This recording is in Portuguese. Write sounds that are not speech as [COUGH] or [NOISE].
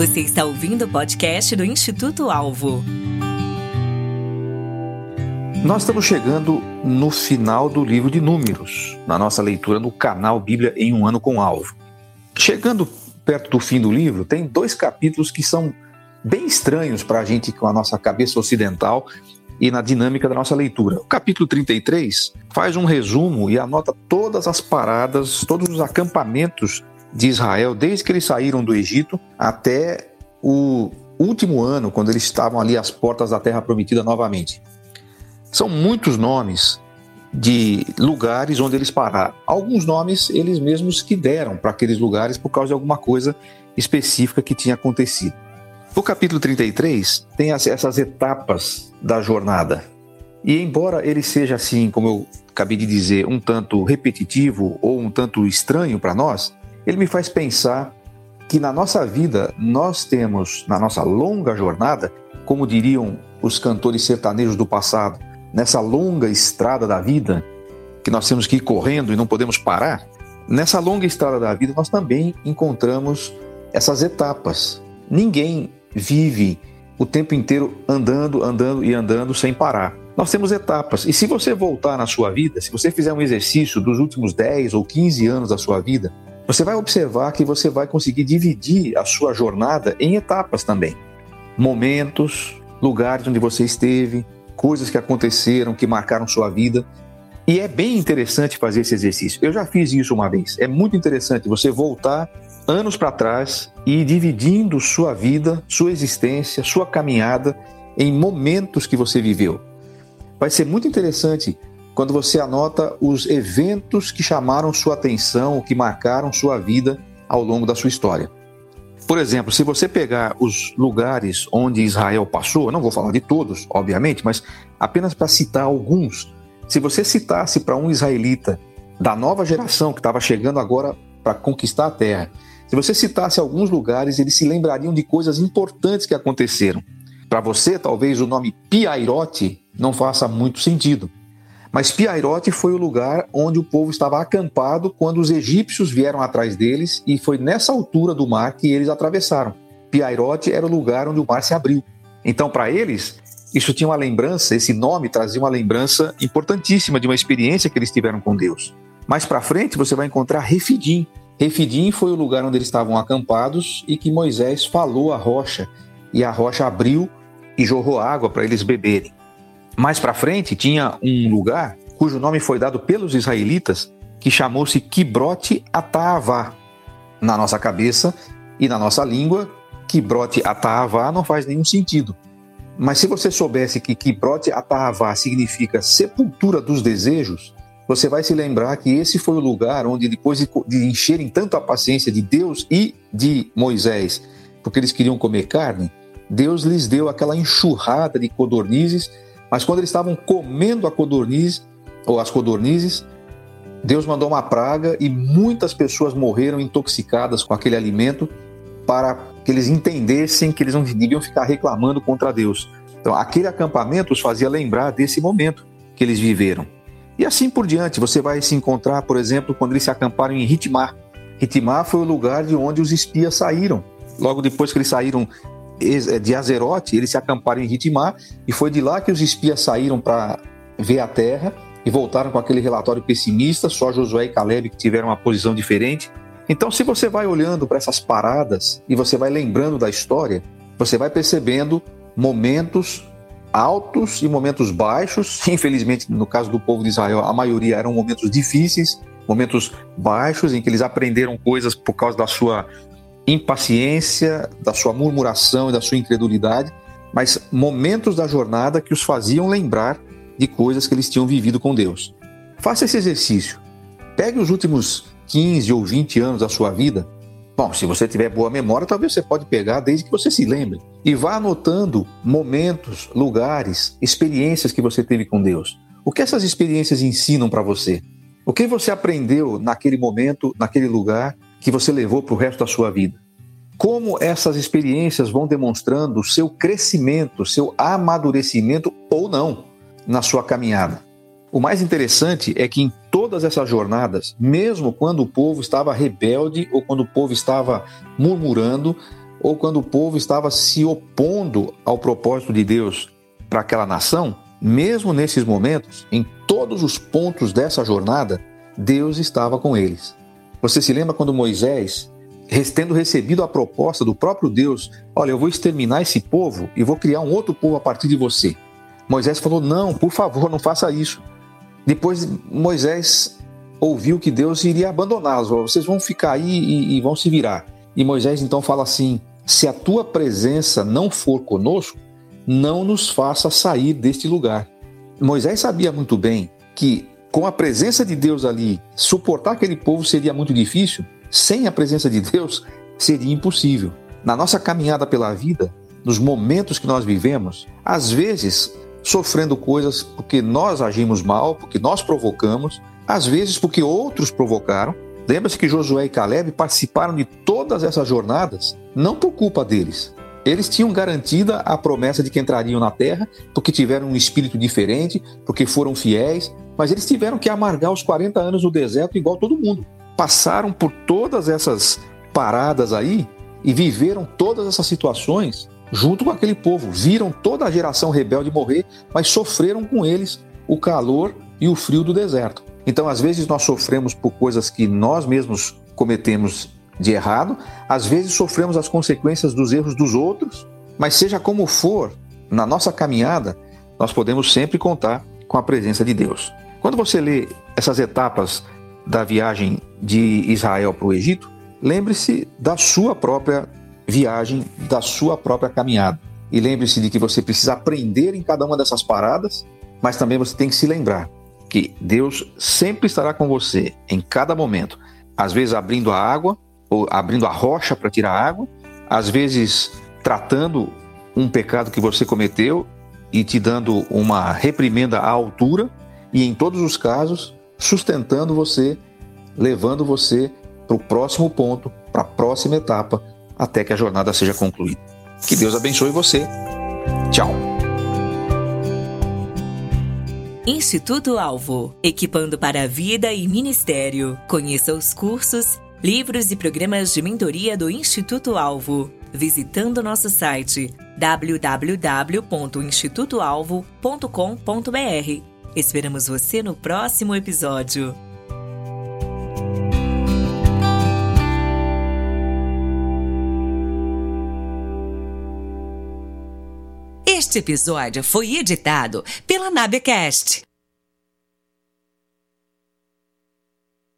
Você está ouvindo o podcast do Instituto Alvo. Nós estamos chegando no final do livro de Números, na nossa leitura no canal Bíblia em um ano com alvo. Chegando perto do fim do livro, tem dois capítulos que são bem estranhos para a gente com a nossa cabeça ocidental e na dinâmica da nossa leitura. O capítulo 33 faz um resumo e anota todas as paradas, todos os acampamentos de Israel, desde que eles saíram do Egito até o último ano, quando eles estavam ali às portas da Terra Prometida novamente. São muitos nomes de lugares onde eles pararam. Alguns nomes eles mesmos que deram para aqueles lugares por causa de alguma coisa específica que tinha acontecido. O capítulo 33 tem essas etapas da jornada. E embora ele seja assim, como eu acabei de dizer, um tanto repetitivo ou um tanto estranho para nós, ele me faz pensar que na nossa vida nós temos, na nossa longa jornada, como diriam os cantores sertanejos do passado, nessa longa estrada da vida, que nós temos que ir correndo e não podemos parar, nessa longa estrada da vida nós também encontramos essas etapas. Ninguém vive o tempo inteiro andando, andando e andando sem parar. Nós temos etapas. E se você voltar na sua vida, se você fizer um exercício dos últimos 10 ou 15 anos da sua vida, você vai observar que você vai conseguir dividir a sua jornada em etapas também. Momentos, lugares onde você esteve, coisas que aconteceram, que marcaram sua vida. E é bem interessante fazer esse exercício. Eu já fiz isso uma vez. É muito interessante você voltar anos para trás e ir dividindo sua vida, sua existência, sua caminhada em momentos que você viveu. Vai ser muito interessante quando você anota os eventos que chamaram sua atenção, que marcaram sua vida ao longo da sua história. Por exemplo, se você pegar os lugares onde Israel passou, não vou falar de todos, obviamente, mas apenas para citar alguns. Se você citasse para um israelita da nova geração que estava chegando agora para conquistar a terra, se você citasse alguns lugares, eles se lembrariam de coisas importantes que aconteceram. Para você, talvez o nome Piairote não faça muito sentido. Mas Piairote foi o lugar onde o povo estava acampado quando os egípcios vieram atrás deles e foi nessa altura do mar que eles atravessaram. Piairote era o lugar onde o mar se abriu. Então, para eles, isso tinha uma lembrança, esse nome trazia uma lembrança importantíssima de uma experiência que eles tiveram com Deus. Mais para frente, você vai encontrar Refidim. Refidim foi o lugar onde eles estavam acampados e que Moisés falou à rocha, e a rocha abriu e jorrou água para eles beberem. Mais para frente tinha um lugar cujo nome foi dado pelos israelitas, que chamou-se Kibrote Ataavá. Na nossa cabeça e na nossa língua, Kibrote Ataavá não faz nenhum sentido. Mas se você soubesse que Kibrote Ataavá significa sepultura dos desejos, você vai se lembrar que esse foi o lugar onde, depois de encherem tanto a paciência de Deus e de Moisés, porque eles queriam comer carne, Deus lhes deu aquela enxurrada de codornizes mas quando eles estavam comendo a codorniz, ou as codornizes, Deus mandou uma praga e muitas pessoas morreram intoxicadas com aquele alimento para que eles entendessem que eles não deviam ficar reclamando contra Deus. Então, aquele acampamento os fazia lembrar desse momento que eles viveram. E assim por diante, você vai se encontrar, por exemplo, quando eles se acamparam em Ritmar. Ritmar foi o lugar de onde os espias saíram. Logo depois que eles saíram de Azerote, eles se acamparam em Ritmar e foi de lá que os espias saíram para ver a terra e voltaram com aquele relatório pessimista, só Josué e Caleb que tiveram uma posição diferente. Então, se você vai olhando para essas paradas e você vai lembrando da história, você vai percebendo momentos altos e momentos baixos. [LAUGHS] Infelizmente, no caso do povo de Israel, a maioria eram momentos difíceis, momentos baixos em que eles aprenderam coisas por causa da sua impaciência, da sua murmuração e da sua incredulidade, mas momentos da jornada que os faziam lembrar de coisas que eles tinham vivido com Deus. Faça esse exercício. Pegue os últimos 15 ou 20 anos da sua vida. Bom, se você tiver boa memória, talvez você pode pegar desde que você se lembre e vá anotando momentos, lugares, experiências que você teve com Deus. O que essas experiências ensinam para você? O que você aprendeu naquele momento, naquele lugar que você levou para o resto da sua vida. Como essas experiências vão demonstrando o seu crescimento, seu amadurecimento ou não na sua caminhada. O mais interessante é que em todas essas jornadas, mesmo quando o povo estava rebelde ou quando o povo estava murmurando, ou quando o povo estava se opondo ao propósito de Deus para aquela nação, mesmo nesses momentos, em todos os pontos dessa jornada, Deus estava com eles. Você se lembra quando Moisés, tendo recebido a proposta do próprio Deus, olha, eu vou exterminar esse povo e vou criar um outro povo a partir de você. Moisés falou: não, por favor, não faça isso. Depois Moisés ouviu que Deus iria abandoná-los, vocês vão ficar aí e, e vão se virar. E Moisés então fala assim: se a tua presença não for conosco, não nos faça sair deste lugar. Moisés sabia muito bem que, com a presença de Deus ali, suportar aquele povo seria muito difícil, sem a presença de Deus seria impossível. Na nossa caminhada pela vida, nos momentos que nós vivemos, às vezes sofrendo coisas porque nós agimos mal, porque nós provocamos, às vezes porque outros provocaram. Lembra-se que Josué e Caleb participaram de todas essas jornadas não por culpa deles. Eles tinham garantida a promessa de que entrariam na terra, porque tiveram um espírito diferente, porque foram fiéis, mas eles tiveram que amargar os 40 anos no deserto igual todo mundo. Passaram por todas essas paradas aí e viveram todas essas situações junto com aquele povo. Viram toda a geração rebelde morrer, mas sofreram com eles o calor e o frio do deserto. Então, às vezes, nós sofremos por coisas que nós mesmos cometemos de errado, às vezes sofremos as consequências dos erros dos outros, mas seja como for, na nossa caminhada, nós podemos sempre contar com a presença de Deus. Quando você lê essas etapas da viagem de Israel para o Egito, lembre-se da sua própria viagem, da sua própria caminhada. E lembre-se de que você precisa aprender em cada uma dessas paradas, mas também você tem que se lembrar que Deus sempre estará com você em cada momento, às vezes abrindo a água ou abrindo a rocha para tirar água, às vezes tratando um pecado que você cometeu e te dando uma reprimenda à altura, e em todos os casos, sustentando você, levando você para o próximo ponto, para a próxima etapa, até que a jornada seja concluída. Que Deus abençoe você. Tchau. Instituto Alvo, equipando para a vida e ministério. Conheça os cursos livros e programas de mentoria do Instituto Alvo, visitando nosso site www.institutoalvo.com.br. Esperamos você no próximo episódio. Este episódio foi editado pela Nabecast.